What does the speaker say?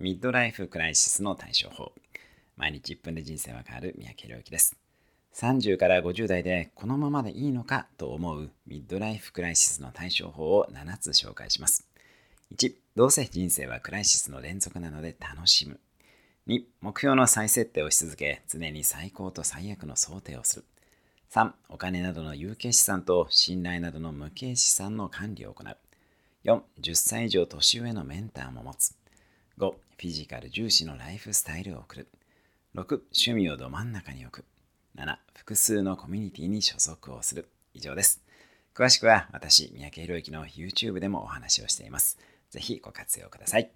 ミッドライフクライシスの対処法。毎日1分で人生は変わる。三宅良之です。30から50代でこのままでいいのかと思う。ミッドライフクライシスの対処法を7つ紹介します。1どうせ人生はクライシスの連続なので楽しむ。2目標の再設定をし続け常に最高と最悪の想定をする。3お金などの有形資産と信頼などの無形資産の管理を行う。4、10歳以上年上のメンターも持つ。5、フィジカル重視のライフスタイルを送る。6、趣味をど真ん中に置く。7、複数のコミュニティに所属をする。以上です。詳しくは私、三宅宏之の YouTube でもお話をしています。ぜひご活用ください。